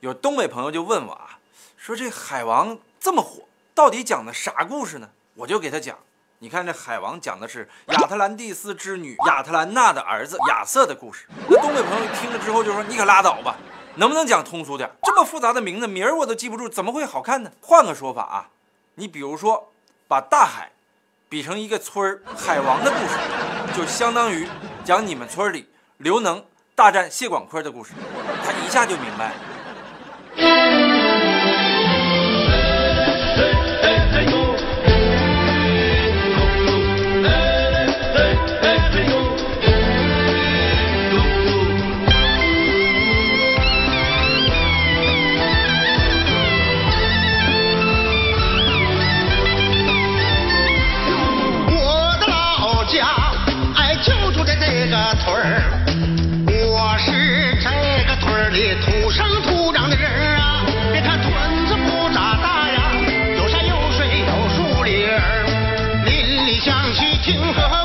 有东北朋友就问我啊，说这海王这么火，到底讲的啥故事呢？我就给他讲，你看这海王讲的是亚特兰蒂斯之女亚特兰娜的儿子亚瑟的故事。那东北朋友听了之后就说：“你可拉倒吧，能不能讲通俗点？这么复杂的名字名儿我都记不住，怎么会好看呢？”换个说法啊，你比如说把大海比成一个村儿，海王的故事，就相当于讲你们村里刘能大战谢广坤的故事，他一下就明白了。我的老家，哎，就住在这个村儿。情和。